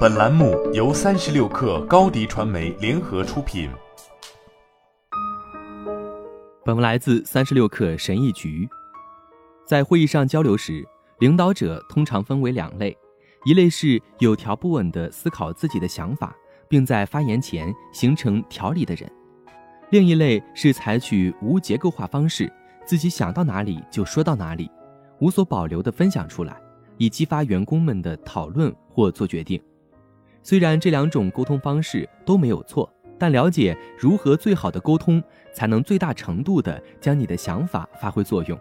本栏目由三十六氪高低传媒联合出品。本文来自三十六氪神译局。在会议上交流时，领导者通常分为两类：一类是有条不紊地思考自己的想法，并在发言前形成条理的人；另一类是采取无结构化方式，自己想到哪里就说到哪里，无所保留地分享出来。以激发员工们的讨论或做决定。虽然这两种沟通方式都没有错，但了解如何最好的沟通，才能最大程度地将你的想法发挥作用。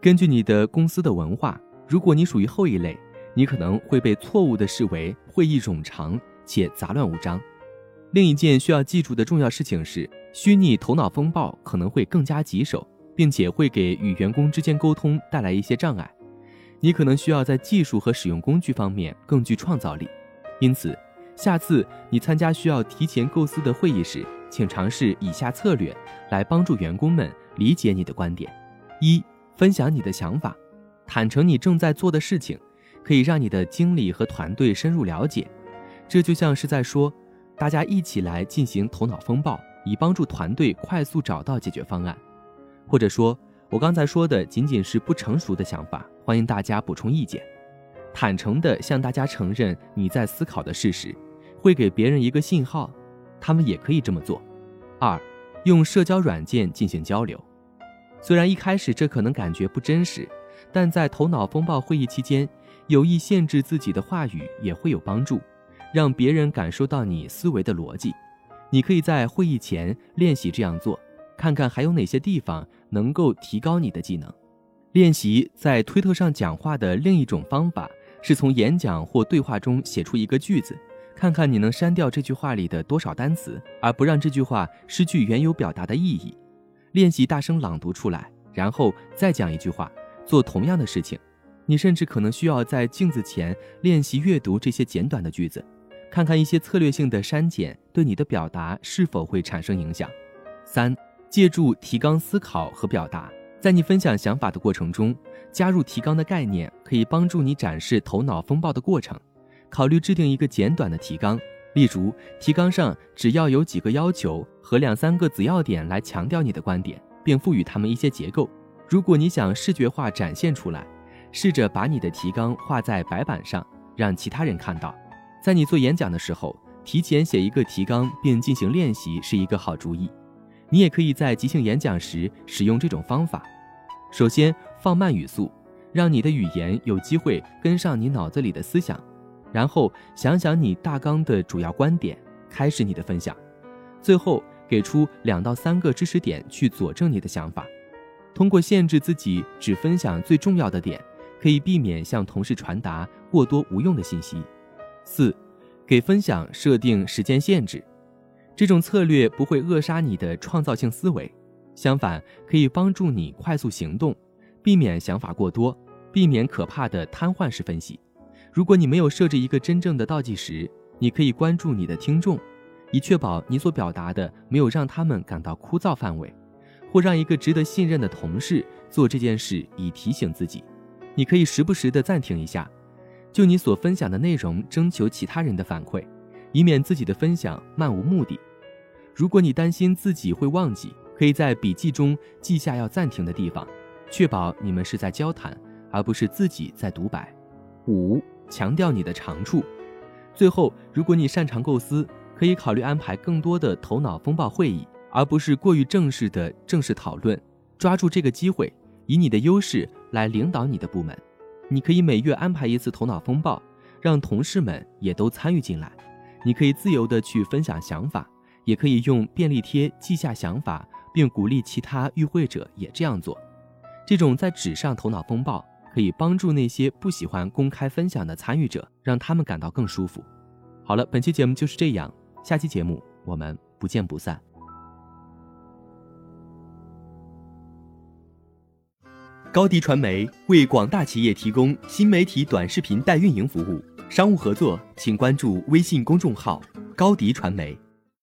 根据你的公司的文化，如果你属于后一类，你可能会被错误地视为会议冗长且杂乱无章。另一件需要记住的重要事情是，虚拟头脑风暴可能会更加棘手，并且会给与员工之间沟通带来一些障碍。你可能需要在技术和使用工具方面更具创造力，因此，下次你参加需要提前构思的会议时，请尝试以下策略来帮助员工们理解你的观点：一、分享你的想法，坦诚你正在做的事情，可以让你的经理和团队深入了解。这就像是在说，大家一起来进行头脑风暴，以帮助团队快速找到解决方案，或者说。我刚才说的仅仅是不成熟的想法，欢迎大家补充意见。坦诚地向大家承认你在思考的事实，会给别人一个信号，他们也可以这么做。二，用社交软件进行交流。虽然一开始这可能感觉不真实，但在头脑风暴会议期间，有意限制自己的话语也会有帮助，让别人感受到你思维的逻辑。你可以在会议前练习这样做。看看还有哪些地方能够提高你的技能。练习在推特上讲话的另一种方法是从演讲或对话中写出一个句子，看看你能删掉这句话里的多少单词，而不让这句话失去原有表达的意义。练习大声朗读出来，然后再讲一句话，做同样的事情。你甚至可能需要在镜子前练习阅读这些简短的句子，看看一些策略性的删减对你的表达是否会产生影响。三。借助提纲思考和表达，在你分享想法的过程中，加入提纲的概念，可以帮助你展示头脑风暴的过程。考虑制定一个简短的提纲，例如提纲上只要有几个要求和两三个子要点来强调你的观点，并赋予它们一些结构。如果你想视觉化展现出来，试着把你的提纲画在白板上，让其他人看到。在你做演讲的时候，提前写一个提纲并进行练习是一个好主意。你也可以在即兴演讲时使用这种方法。首先，放慢语速，让你的语言有机会跟上你脑子里的思想。然后，想想你大纲的主要观点，开始你的分享。最后，给出两到三个知识点去佐证你的想法。通过限制自己只分享最重要的点，可以避免向同事传达过多无用的信息。四，给分享设定时间限制。这种策略不会扼杀你的创造性思维，相反，可以帮助你快速行动，避免想法过多，避免可怕的瘫痪式分析。如果你没有设置一个真正的倒计时，你可以关注你的听众，以确保你所表达的没有让他们感到枯燥范围，或让一个值得信任的同事做这件事，以提醒自己。你可以时不时地暂停一下，就你所分享的内容征求其他人的反馈，以免自己的分享漫无目的。如果你担心自己会忘记，可以在笔记中记下要暂停的地方，确保你们是在交谈，而不是自己在独白。五、强调你的长处。最后，如果你擅长构思，可以考虑安排更多的头脑风暴会议，而不是过于正式的正式讨论。抓住这个机会，以你的优势来领导你的部门。你可以每月安排一次头脑风暴，让同事们也都参与进来。你可以自由地去分享想法。也可以用便利贴记下想法，并鼓励其他与会者也这样做。这种在纸上头脑风暴可以帮助那些不喜欢公开分享的参与者，让他们感到更舒服。好了，本期节目就是这样，下期节目我们不见不散。高迪传媒为广大企业提供新媒体短视频代运营服务，商务合作请关注微信公众号高迪传媒。